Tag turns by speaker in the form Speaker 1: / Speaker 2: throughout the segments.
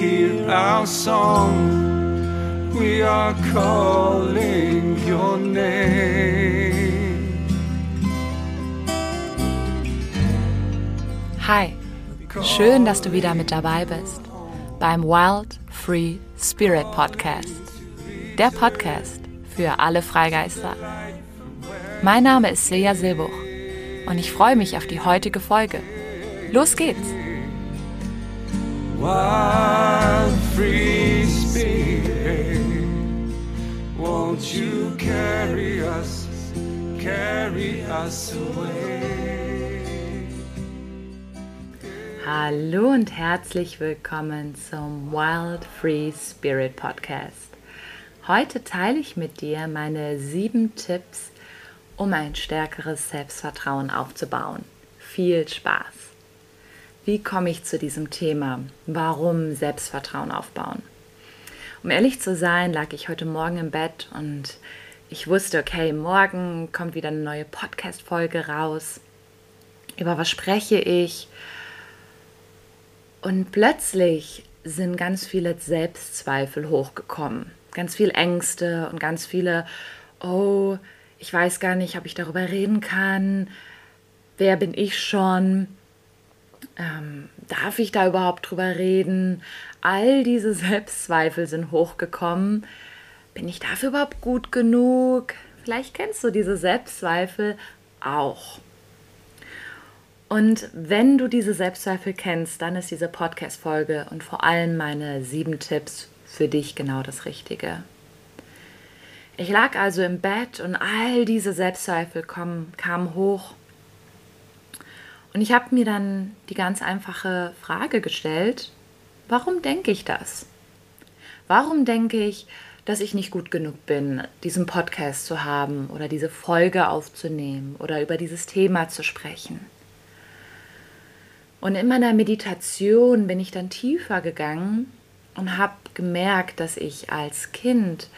Speaker 1: hear our song. We are calling your name.
Speaker 2: Hi, schön, dass du wieder mit dabei bist beim Wild Free Spirit Podcast. Der Podcast für alle Freigeister. Mein Name ist Silja Silbuch und ich freue mich auf die heutige Folge. Los geht's!
Speaker 1: Wild free spirit, won't you carry us, carry us away?
Speaker 2: Hallo und herzlich willkommen zum Wild Free Spirit Podcast. Heute teile ich mit dir meine sieben Tipps, um ein stärkeres Selbstvertrauen aufzubauen. Viel Spaß! Wie komme ich zu diesem Thema? Warum Selbstvertrauen aufbauen? Um ehrlich zu sein, lag ich heute Morgen im Bett und ich wusste, okay, morgen kommt wieder eine neue Podcast-Folge raus. Über was spreche ich? Und plötzlich sind ganz viele Selbstzweifel hochgekommen. Ganz viele Ängste und ganz viele, oh, ich weiß gar nicht, ob ich darüber reden kann. Wer bin ich schon? Ähm, darf ich da überhaupt drüber reden? All diese Selbstzweifel sind hochgekommen. Bin ich dafür überhaupt gut genug? Vielleicht kennst du diese Selbstzweifel auch. Und wenn du diese Selbstzweifel kennst, dann ist diese Podcast-Folge und vor allem meine sieben Tipps für dich genau das Richtige. Ich lag also im Bett und all diese Selbstzweifel kamen, kamen hoch und ich habe mir dann die ganz einfache Frage gestellt, warum denke ich das? Warum denke ich, dass ich nicht gut genug bin, diesen Podcast zu haben oder diese Folge aufzunehmen oder über dieses Thema zu sprechen? Und in meiner Meditation bin ich dann tiefer gegangen und habe gemerkt, dass ich als Kind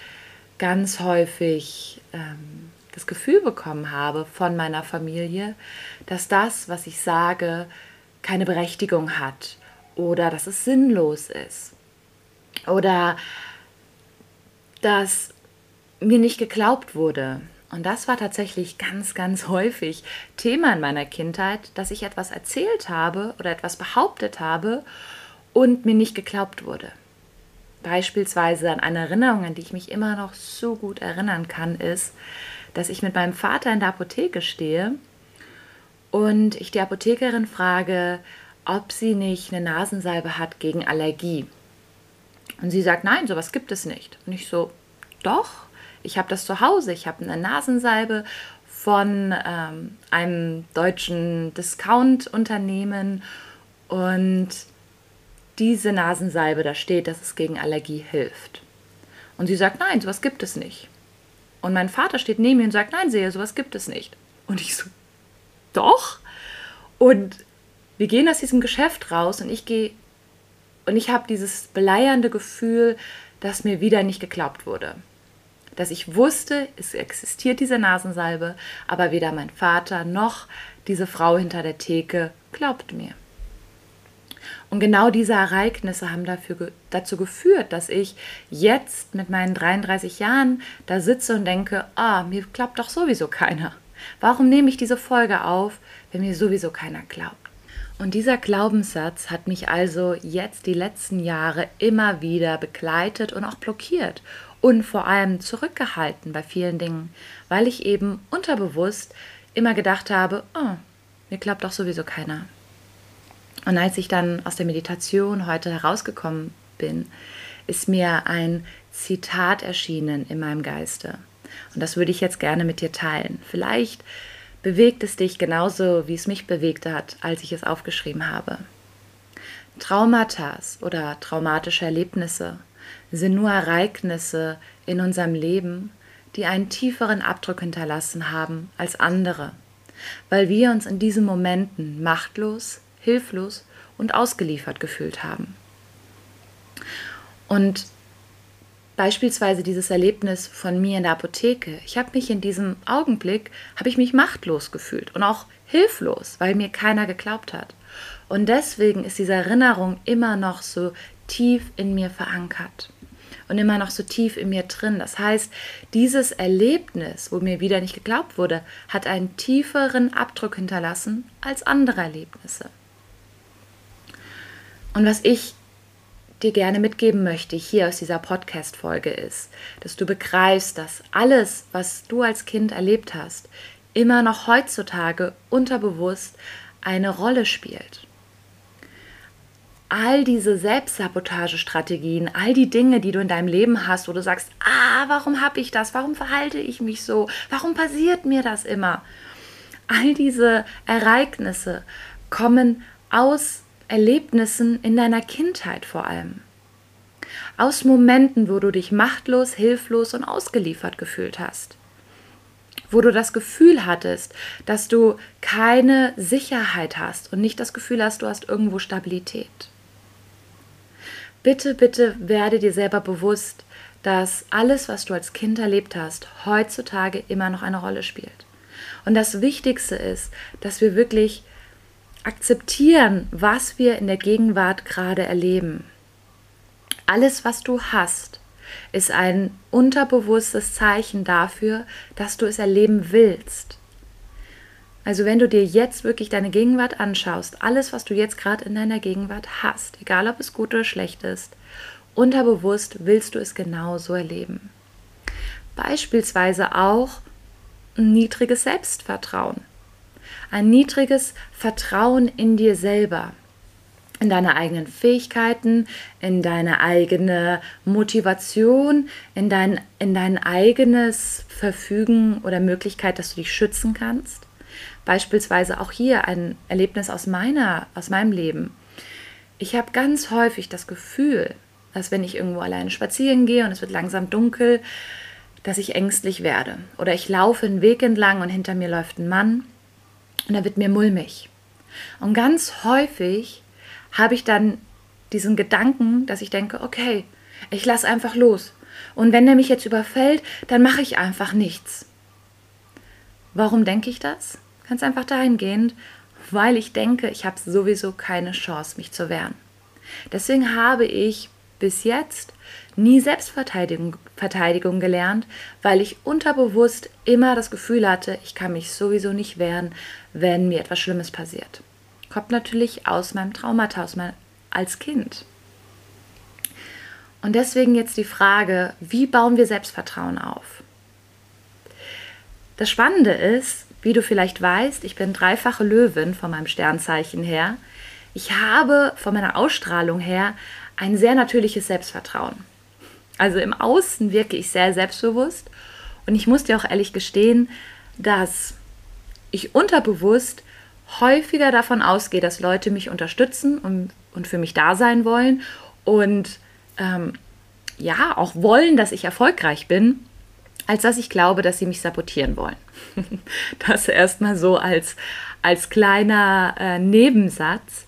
Speaker 2: ganz häufig ähm, das Gefühl bekommen habe von meiner Familie, dass das, was ich sage, keine Berechtigung hat oder dass es sinnlos ist oder dass mir nicht geglaubt wurde. Und das war tatsächlich ganz, ganz häufig Thema in meiner Kindheit, dass ich etwas erzählt habe oder etwas behauptet habe und mir nicht geglaubt wurde. Beispielsweise an eine Erinnerung, an die ich mich immer noch so gut erinnern kann, ist, dass ich mit meinem Vater in der Apotheke stehe und ich die Apothekerin frage, ob sie nicht eine Nasensalbe hat gegen Allergie. Und sie sagt, nein, sowas gibt es nicht. Und ich so, doch, ich habe das zu Hause. Ich habe eine Nasensalbe von ähm, einem deutschen Discount-Unternehmen und diese Nasensalbe, da steht, dass es gegen Allergie hilft. Und sie sagt, nein, sowas gibt es nicht. Und mein Vater steht neben mir und sagt, nein, sehe, sowas gibt es nicht. Und ich so, doch. Und wir gehen aus diesem Geschäft raus und ich gehe und ich habe dieses beleiernde Gefühl, dass mir wieder nicht geglaubt wurde. Dass ich wusste, es existiert diese Nasensalbe, aber weder mein Vater noch diese Frau hinter der Theke glaubt mir. Und genau diese Ereignisse haben dafür, dazu geführt, dass ich jetzt mit meinen 33 Jahren da sitze und denke, ah, mir glaubt doch sowieso keiner. Warum nehme ich diese Folge auf, wenn mir sowieso keiner glaubt? Und dieser Glaubenssatz hat mich also jetzt die letzten Jahre immer wieder begleitet und auch blockiert und vor allem zurückgehalten bei vielen Dingen, weil ich eben unterbewusst immer gedacht habe, oh, mir glaubt doch sowieso keiner. Und als ich dann aus der Meditation heute herausgekommen bin, ist mir ein Zitat erschienen in meinem Geiste. Und das würde ich jetzt gerne mit dir teilen. Vielleicht bewegt es dich genauso, wie es mich bewegt hat, als ich es aufgeschrieben habe. Traumata oder traumatische Erlebnisse sind nur Ereignisse in unserem Leben, die einen tieferen Abdruck hinterlassen haben als andere, weil wir uns in diesen Momenten machtlos, hilflos und ausgeliefert gefühlt haben. Und beispielsweise dieses Erlebnis von mir in der Apotheke. Ich habe mich in diesem Augenblick, habe ich mich machtlos gefühlt und auch hilflos, weil mir keiner geglaubt hat. Und deswegen ist diese Erinnerung immer noch so tief in mir verankert und immer noch so tief in mir drin. Das heißt, dieses Erlebnis, wo mir wieder nicht geglaubt wurde, hat einen tieferen Abdruck hinterlassen als andere Erlebnisse. Und was ich dir gerne mitgeben möchte hier aus dieser Podcast-Folge ist, dass du begreifst, dass alles, was du als Kind erlebt hast, immer noch heutzutage unterbewusst eine Rolle spielt. All diese Selbstsabotagestrategien, all die Dinge, die du in deinem Leben hast, wo du sagst, ah, warum habe ich das? Warum verhalte ich mich so? Warum passiert mir das immer? All diese Ereignisse kommen aus Erlebnissen in deiner Kindheit vor allem. Aus Momenten, wo du dich machtlos, hilflos und ausgeliefert gefühlt hast. Wo du das Gefühl hattest, dass du keine Sicherheit hast und nicht das Gefühl hast, du hast irgendwo Stabilität. Bitte, bitte werde dir selber bewusst, dass alles, was du als Kind erlebt hast, heutzutage immer noch eine Rolle spielt. Und das Wichtigste ist, dass wir wirklich akzeptieren, was wir in der Gegenwart gerade erleben. Alles, was du hast, ist ein unterbewusstes Zeichen dafür, dass du es erleben willst. Also wenn du dir jetzt wirklich deine Gegenwart anschaust, alles, was du jetzt gerade in deiner Gegenwart hast, egal ob es gut oder schlecht ist, unterbewusst willst du es genauso erleben. Beispielsweise auch ein niedriges Selbstvertrauen ein niedriges Vertrauen in dir selber, in deine eigenen Fähigkeiten, in deine eigene Motivation, in dein, in dein eigenes Verfügen oder Möglichkeit, dass du dich schützen kannst. Beispielsweise auch hier ein Erlebnis aus, meiner, aus meinem Leben. Ich habe ganz häufig das Gefühl, dass wenn ich irgendwo alleine spazieren gehe und es wird langsam dunkel, dass ich ängstlich werde. Oder ich laufe einen Weg entlang und hinter mir läuft ein Mann und da wird mir mulmig. Und ganz häufig habe ich dann diesen Gedanken, dass ich denke, okay, ich lasse einfach los. Und wenn er mich jetzt überfällt, dann mache ich einfach nichts. Warum denke ich das? Ganz einfach dahingehend, weil ich denke, ich habe sowieso keine Chance, mich zu wehren. Deswegen habe ich bis jetzt nie Selbstverteidigung Verteidigung gelernt, weil ich unterbewusst immer das Gefühl hatte, ich kann mich sowieso nicht wehren, wenn mir etwas Schlimmes passiert. Kommt natürlich aus meinem Traumata, aus mein, als Kind. Und deswegen jetzt die Frage, wie bauen wir Selbstvertrauen auf? Das Spannende ist, wie du vielleicht weißt, ich bin dreifache Löwin von meinem Sternzeichen her. Ich habe von meiner Ausstrahlung her ein sehr natürliches Selbstvertrauen. Also im Außen wirke ich sehr selbstbewusst und ich muss dir auch ehrlich gestehen, dass ich unterbewusst häufiger davon ausgehe, dass Leute mich unterstützen und, und für mich da sein wollen und ähm, ja, auch wollen, dass ich erfolgreich bin, als dass ich glaube, dass sie mich sabotieren wollen. das erstmal so als, als kleiner äh, Nebensatz.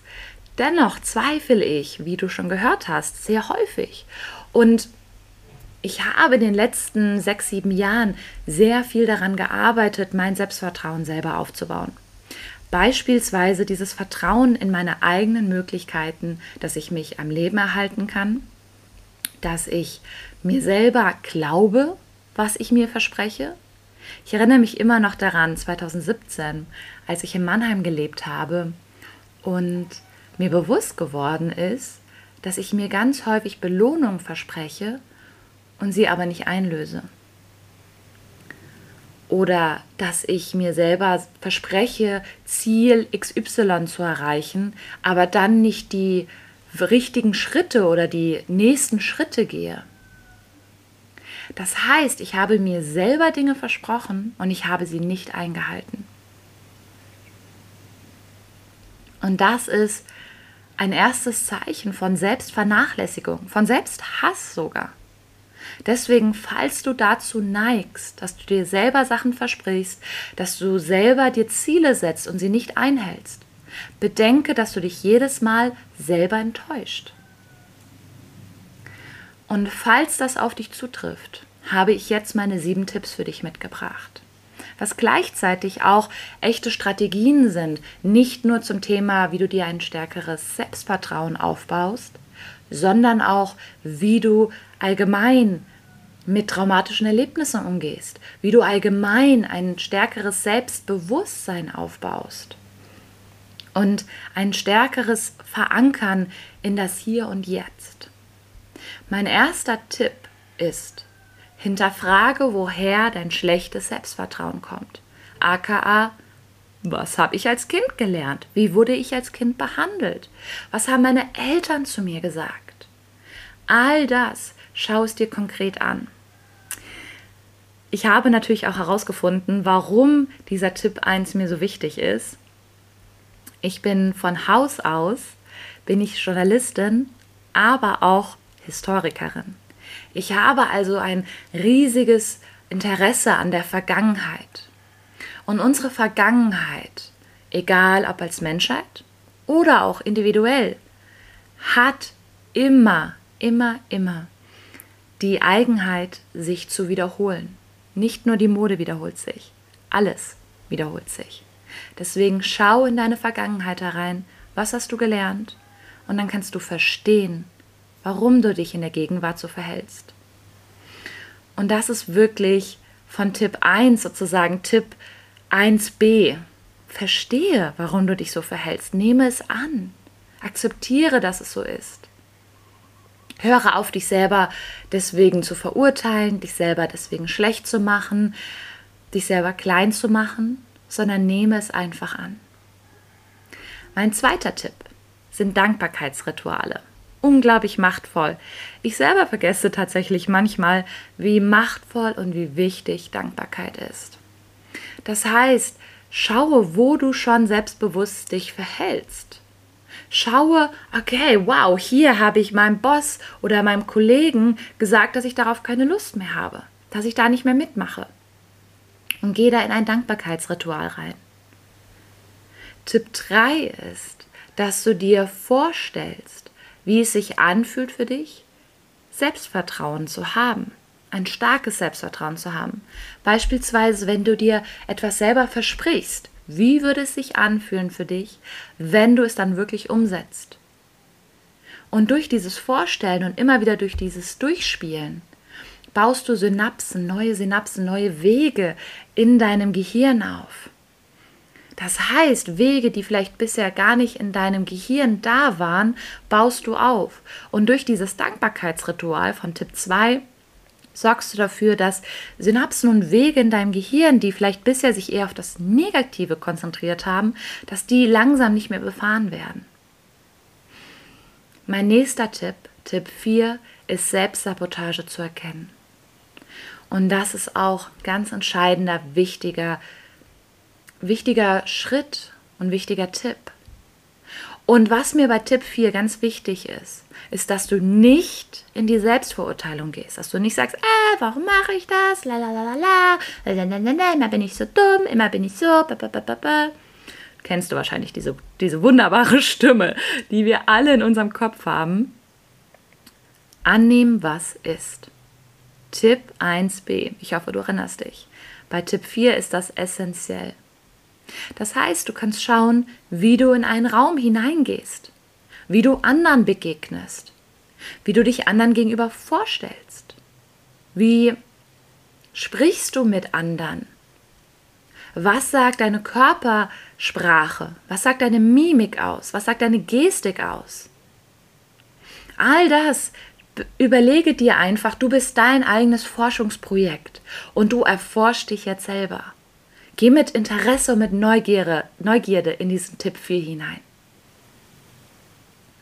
Speaker 2: Dennoch zweifle ich, wie du schon gehört hast, sehr häufig. Und ich habe in den letzten sechs, sieben Jahren sehr viel daran gearbeitet, mein Selbstvertrauen selber aufzubauen. Beispielsweise dieses Vertrauen in meine eigenen Möglichkeiten, dass ich mich am Leben erhalten kann, dass ich mir selber glaube, was ich mir verspreche. Ich erinnere mich immer noch daran, 2017, als ich in Mannheim gelebt habe und mir bewusst geworden ist, dass ich mir ganz häufig Belohnung verspreche, und sie aber nicht einlöse. Oder dass ich mir selber verspreche, Ziel XY zu erreichen, aber dann nicht die richtigen Schritte oder die nächsten Schritte gehe. Das heißt, ich habe mir selber Dinge versprochen und ich habe sie nicht eingehalten. Und das ist ein erstes Zeichen von Selbstvernachlässigung, von Selbsthass sogar. Deswegen, falls du dazu neigst, dass du dir selber Sachen versprichst, dass du selber dir Ziele setzt und sie nicht einhältst, bedenke, dass du dich jedes Mal selber enttäuscht. Und falls das auf dich zutrifft, habe ich jetzt meine sieben Tipps für dich mitgebracht. Was gleichzeitig auch echte Strategien sind, nicht nur zum Thema, wie du dir ein stärkeres Selbstvertrauen aufbaust, sondern auch, wie du allgemein mit traumatischen Erlebnissen umgehst, wie du allgemein ein stärkeres Selbstbewusstsein aufbaust und ein stärkeres Verankern in das Hier und Jetzt. Mein erster Tipp ist, hinterfrage, woher dein schlechtes Selbstvertrauen kommt. AKA, was habe ich als Kind gelernt? Wie wurde ich als Kind behandelt? Was haben meine Eltern zu mir gesagt? All das schau es dir konkret an. Ich habe natürlich auch herausgefunden, warum dieser Tipp 1 mir so wichtig ist. Ich bin von Haus aus, bin ich Journalistin, aber auch Historikerin. Ich habe also ein riesiges Interesse an der Vergangenheit. Und unsere Vergangenheit, egal ob als Menschheit oder auch individuell, hat immer, immer, immer die Eigenheit, sich zu wiederholen. Nicht nur die Mode wiederholt sich, alles wiederholt sich. Deswegen schau in deine Vergangenheit herein, was hast du gelernt, und dann kannst du verstehen, warum du dich in der Gegenwart so verhältst. Und das ist wirklich von Tipp 1 sozusagen Tipp 1b. Verstehe, warum du dich so verhältst. Nehme es an. Akzeptiere, dass es so ist. Höre auf, dich selber deswegen zu verurteilen, dich selber deswegen schlecht zu machen, dich selber klein zu machen, sondern nehme es einfach an. Mein zweiter Tipp sind Dankbarkeitsrituale. Unglaublich machtvoll. Ich selber vergesse tatsächlich manchmal, wie machtvoll und wie wichtig Dankbarkeit ist. Das heißt, schaue, wo du schon selbstbewusst dich verhältst schaue, okay, wow, hier habe ich meinem Boss oder meinem Kollegen gesagt, dass ich darauf keine Lust mehr habe, dass ich da nicht mehr mitmache. Und gehe da in ein Dankbarkeitsritual rein. Tipp 3 ist, dass du dir vorstellst, wie es sich anfühlt für dich, Selbstvertrauen zu haben, ein starkes Selbstvertrauen zu haben. Beispielsweise, wenn du dir etwas selber versprichst, wie würde es sich anfühlen für dich, wenn du es dann wirklich umsetzt? Und durch dieses Vorstellen und immer wieder durch dieses Durchspielen baust du Synapsen, neue Synapsen, neue Wege in deinem Gehirn auf. Das heißt, Wege, die vielleicht bisher gar nicht in deinem Gehirn da waren, baust du auf. Und durch dieses Dankbarkeitsritual von Tipp 2 sorgst du dafür, dass Synapsen und Wege in deinem Gehirn, die vielleicht bisher sich eher auf das Negative konzentriert haben, dass die langsam nicht mehr befahren werden. Mein nächster Tipp, Tipp 4, ist Selbstsabotage zu erkennen. Und das ist auch ganz entscheidender, wichtiger, wichtiger Schritt und wichtiger Tipp. Und was mir bei Tipp 4 ganz wichtig ist, ist, dass du nicht in die Selbstverurteilung gehst. Dass du nicht sagst, äh, warum mache ich das? Lalalala, immer bin ich so dumm, immer bin ich so. Kennst du wahrscheinlich diese, diese wunderbare Stimme, die wir alle in unserem Kopf haben. Annehmen, was ist. Tipp 1b. Ich hoffe, du erinnerst dich. Bei Tipp 4 ist das essentiell. Das heißt, du kannst schauen, wie du in einen Raum hineingehst wie du anderen begegnest, wie du dich anderen gegenüber vorstellst, wie sprichst du mit anderen, was sagt deine Körpersprache, was sagt deine Mimik aus, was sagt deine Gestik aus. All das überlege dir einfach, du bist dein eigenes Forschungsprojekt und du erforschst dich jetzt selber. Geh mit Interesse und mit Neugierde, Neugierde in diesen Tipp 4 hinein.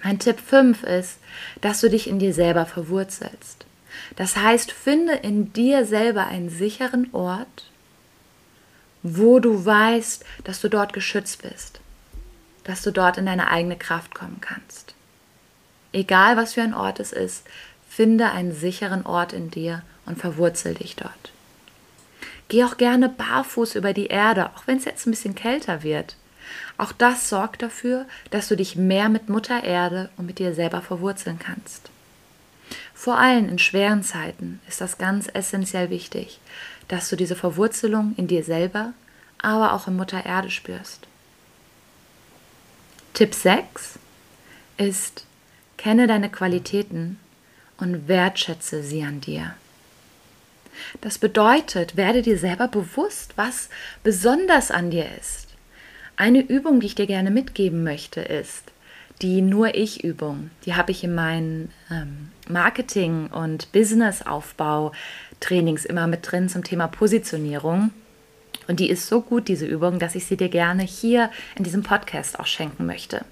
Speaker 2: Mein Tipp 5 ist, dass du dich in dir selber verwurzelst. Das heißt, finde in dir selber einen sicheren Ort, wo du weißt, dass du dort geschützt bist, dass du dort in deine eigene Kraft kommen kannst. Egal was für ein Ort es ist, finde einen sicheren Ort in dir und verwurzel dich dort. Geh auch gerne barfuß über die Erde, auch wenn es jetzt ein bisschen kälter wird. Auch das sorgt dafür, dass du dich mehr mit Mutter Erde und mit dir selber verwurzeln kannst. Vor allem in schweren Zeiten ist das ganz essentiell wichtig, dass du diese Verwurzelung in dir selber, aber auch in Mutter Erde spürst. Tipp 6 ist, kenne deine Qualitäten und wertschätze sie an dir. Das bedeutet, werde dir selber bewusst, was besonders an dir ist. Eine Übung, die ich dir gerne mitgeben möchte, ist die Nur Ich-Übung. Die habe ich in meinen ähm, Marketing- und Businessaufbau-Trainings immer mit drin zum Thema Positionierung. Und die ist so gut, diese Übung, dass ich sie dir gerne hier in diesem Podcast auch schenken möchte.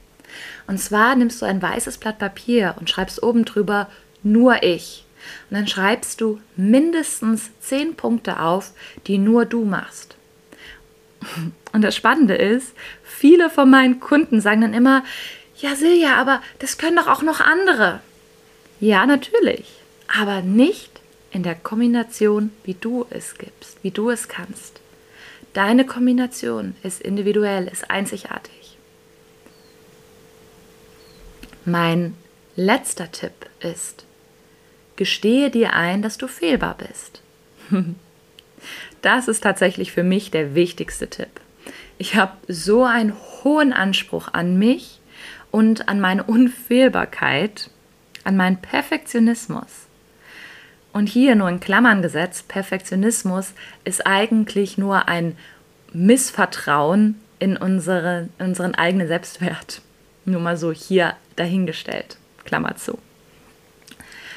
Speaker 2: Und zwar nimmst du ein weißes Blatt Papier und schreibst oben drüber nur ich. Und dann schreibst du mindestens zehn Punkte auf, die nur du machst. Und das Spannende ist, viele von meinen Kunden sagen dann immer, ja Silja, aber das können doch auch noch andere. Ja, natürlich, aber nicht in der Kombination, wie du es gibst, wie du es kannst. Deine Kombination ist individuell, ist einzigartig. Mein letzter Tipp ist, gestehe dir ein, dass du fehlbar bist. Das ist tatsächlich für mich der wichtigste Tipp. Ich habe so einen hohen Anspruch an mich und an meine Unfehlbarkeit, an meinen Perfektionismus. Und hier nur in Klammern gesetzt, Perfektionismus ist eigentlich nur ein Missvertrauen in unsere, unseren eigenen Selbstwert. Nur mal so hier dahingestellt. Klammer zu.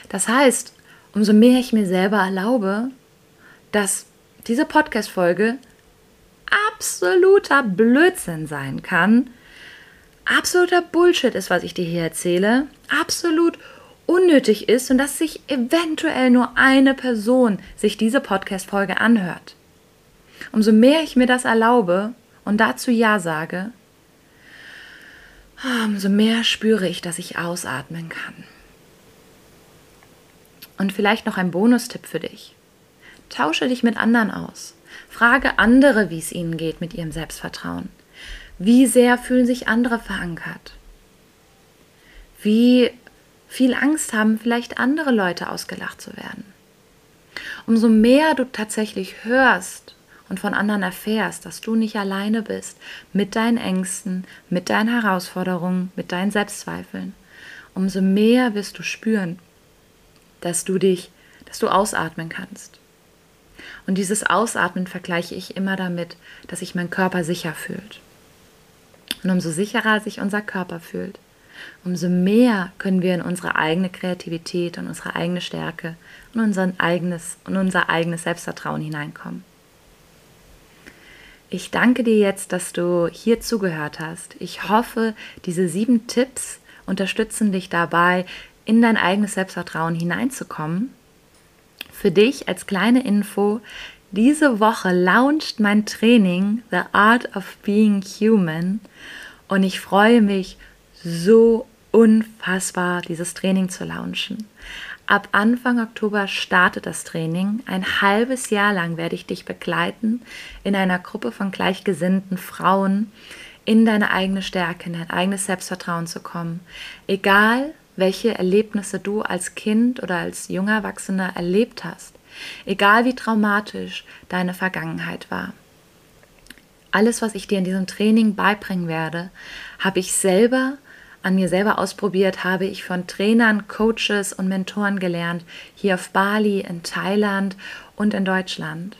Speaker 2: Das heißt, umso mehr ich mir selber erlaube, dass diese Podcast-Folge absoluter Blödsinn sein kann, absoluter Bullshit ist, was ich dir hier erzähle, absolut unnötig ist und dass sich eventuell nur eine Person sich diese Podcast-Folge anhört. Umso mehr ich mir das erlaube und dazu Ja sage, umso mehr spüre ich, dass ich ausatmen kann. Und vielleicht noch ein Bonustipp für dich. Tausche dich mit anderen aus. Frage andere, wie es ihnen geht mit ihrem Selbstvertrauen. Wie sehr fühlen sich andere verankert? Wie viel Angst haben vielleicht andere Leute ausgelacht zu werden? Umso mehr du tatsächlich hörst und von anderen erfährst, dass du nicht alleine bist mit deinen Ängsten, mit deinen Herausforderungen, mit deinen Selbstzweifeln, umso mehr wirst du spüren, dass du dich, dass du ausatmen kannst. Und dieses Ausatmen vergleiche ich immer damit, dass sich mein Körper sicher fühlt. Und umso sicherer sich unser Körper fühlt, umso mehr können wir in unsere eigene Kreativität und unsere eigene Stärke und, unser eigenes, und unser eigenes Selbstvertrauen hineinkommen. Ich danke dir jetzt, dass du hier zugehört hast. Ich hoffe, diese sieben Tipps unterstützen dich dabei, in dein eigenes Selbstvertrauen hineinzukommen. Für dich als kleine Info, diese Woche launcht mein Training The Art of Being Human und ich freue mich so unfassbar, dieses Training zu launchen. Ab Anfang Oktober startet das Training. Ein halbes Jahr lang werde ich dich begleiten in einer Gruppe von gleichgesinnten Frauen in deine eigene Stärke, in dein eigenes Selbstvertrauen zu kommen. Egal, welche Erlebnisse du als Kind oder als junger Erwachsener erlebt hast, egal wie traumatisch deine Vergangenheit war. Alles, was ich dir in diesem Training beibringen werde, habe ich selber an mir selber ausprobiert, habe ich von Trainern, Coaches und Mentoren gelernt, hier auf Bali, in Thailand und in Deutschland.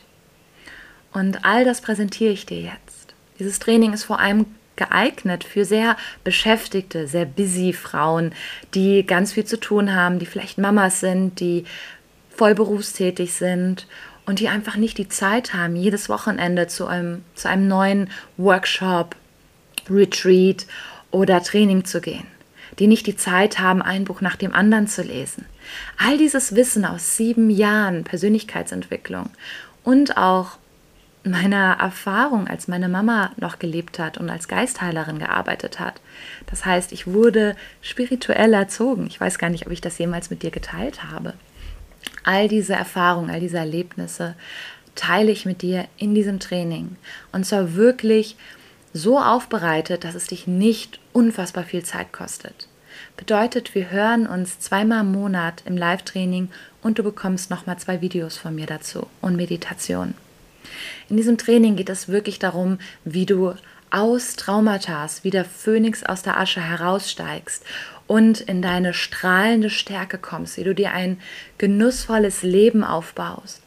Speaker 2: Und all das präsentiere ich dir jetzt. Dieses Training ist vor allem geeignet für sehr beschäftigte, sehr busy Frauen, die ganz viel zu tun haben, die vielleicht Mamas sind, die voll berufstätig sind und die einfach nicht die Zeit haben, jedes Wochenende zu einem, zu einem neuen Workshop, Retreat oder Training zu gehen, die nicht die Zeit haben, ein Buch nach dem anderen zu lesen. All dieses Wissen aus sieben Jahren Persönlichkeitsentwicklung und auch meiner Erfahrung, als meine Mama noch gelebt hat und als Geistheilerin gearbeitet hat. Das heißt, ich wurde spirituell erzogen. Ich weiß gar nicht, ob ich das jemals mit dir geteilt habe. All diese Erfahrungen, all diese Erlebnisse teile ich mit dir in diesem Training. Und zwar wirklich so aufbereitet, dass es dich nicht unfassbar viel Zeit kostet. Bedeutet, wir hören uns zweimal im Monat im Live-Training und du bekommst nochmal zwei Videos von mir dazu und Meditation. In diesem Training geht es wirklich darum, wie du aus Traumata, wie der Phönix aus der Asche heraussteigst und in deine strahlende Stärke kommst, wie du dir ein genussvolles Leben aufbaust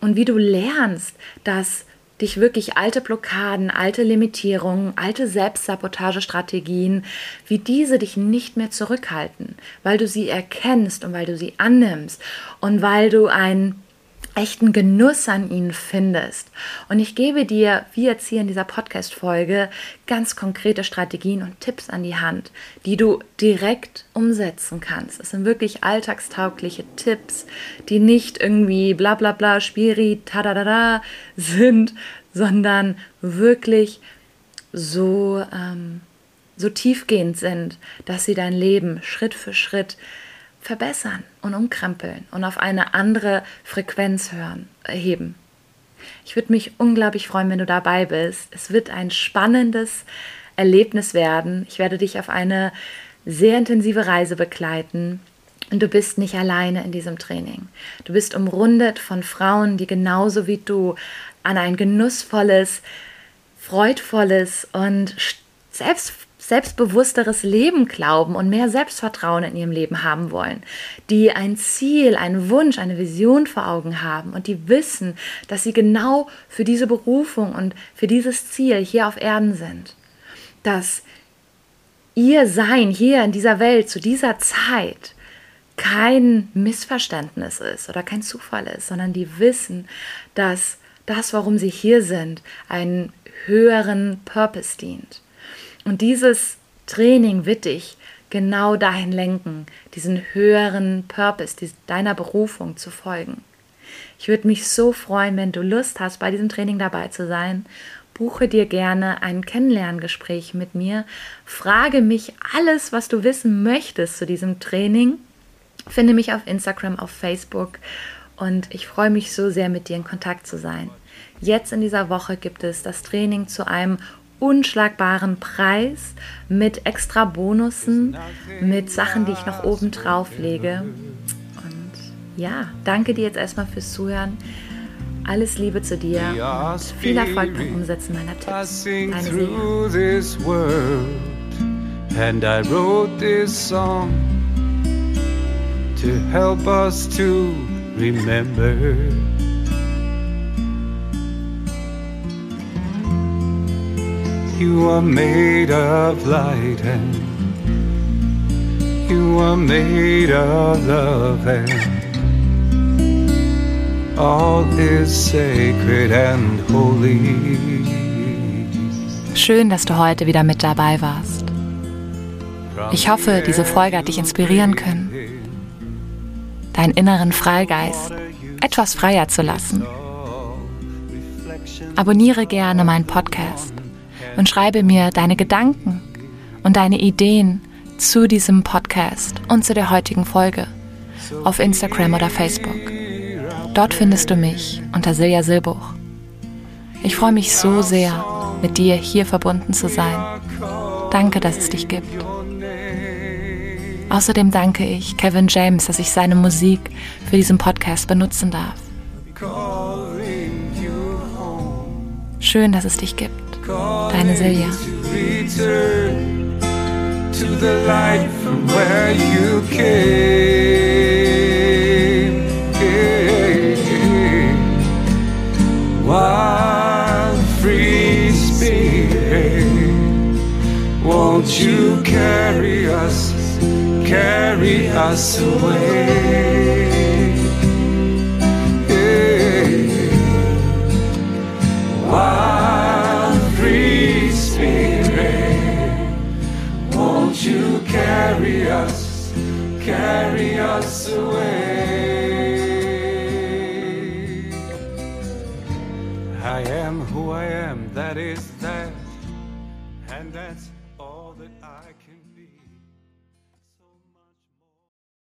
Speaker 2: und wie du lernst, dass dich wirklich alte Blockaden, alte Limitierungen, alte Selbstsabotagestrategien, wie diese dich nicht mehr zurückhalten, weil du sie erkennst und weil du sie annimmst und weil du ein echten Genuss an ihnen findest. Und ich gebe dir, wie jetzt hier in dieser Podcast-Folge, ganz konkrete Strategien und Tipps an die Hand, die du direkt umsetzen kannst. Es sind wirklich alltagstaugliche Tipps, die nicht irgendwie bla bla bla, spiri, tadadada sind, sondern wirklich so, ähm, so tiefgehend sind, dass sie dein Leben Schritt für Schritt verbessern und umkrempeln und auf eine andere Frequenz hören, heben. Ich würde mich unglaublich freuen, wenn du dabei bist. Es wird ein spannendes Erlebnis werden. Ich werde dich auf eine sehr intensive Reise begleiten. Und du bist nicht alleine in diesem Training. Du bist umrundet von Frauen, die genauso wie du an ein genussvolles, freudvolles und selbst selbstbewussteres Leben glauben und mehr Selbstvertrauen in ihrem Leben haben wollen, die ein Ziel, einen Wunsch, eine Vision vor Augen haben und die wissen, dass sie genau für diese Berufung und für dieses Ziel hier auf Erden sind. Dass ihr Sein hier in dieser Welt zu dieser Zeit kein Missverständnis ist oder kein Zufall ist, sondern die wissen, dass das, warum sie hier sind, einen höheren Purpose dient. Und dieses Training wird dich genau dahin lenken, diesen höheren Purpose, deiner Berufung zu folgen. Ich würde mich so freuen, wenn du Lust hast, bei diesem Training dabei zu sein. Buche dir gerne ein Kennenlerngespräch mit mir. Frage mich alles, was du wissen möchtest zu diesem Training. Finde mich auf Instagram, auf Facebook und ich freue mich so sehr, mit dir in Kontakt zu sein. Jetzt in dieser Woche gibt es das Training zu einem unschlagbaren Preis mit extra Bonussen, mit Sachen, die ich noch oben drauf lege. Und ja, danke dir jetzt erstmal fürs Zuhören. Alles Liebe zu dir und viel Erfolg beim Umsetzen meiner Tipps. Deine And I wrote this song to help us to remember. You are made of light and you are made of love and all is sacred and holy. Schön, dass du heute wieder mit dabei warst. Ich hoffe, diese Folge hat dich inspirieren können, deinen inneren Freigeist etwas freier zu lassen. Abonniere gerne meinen Podcast und schreibe mir deine Gedanken und deine Ideen zu diesem Podcast und zu der heutigen Folge auf Instagram oder Facebook. Dort findest du mich unter Silja Silbuch. Ich freue mich so sehr, mit dir hier verbunden zu sein. Danke, dass es dich gibt. Außerdem danke ich Kevin James, dass ich seine Musik für diesen Podcast benutzen darf. Schön, dass es dich gibt. Deine Silja. To the light from where you came.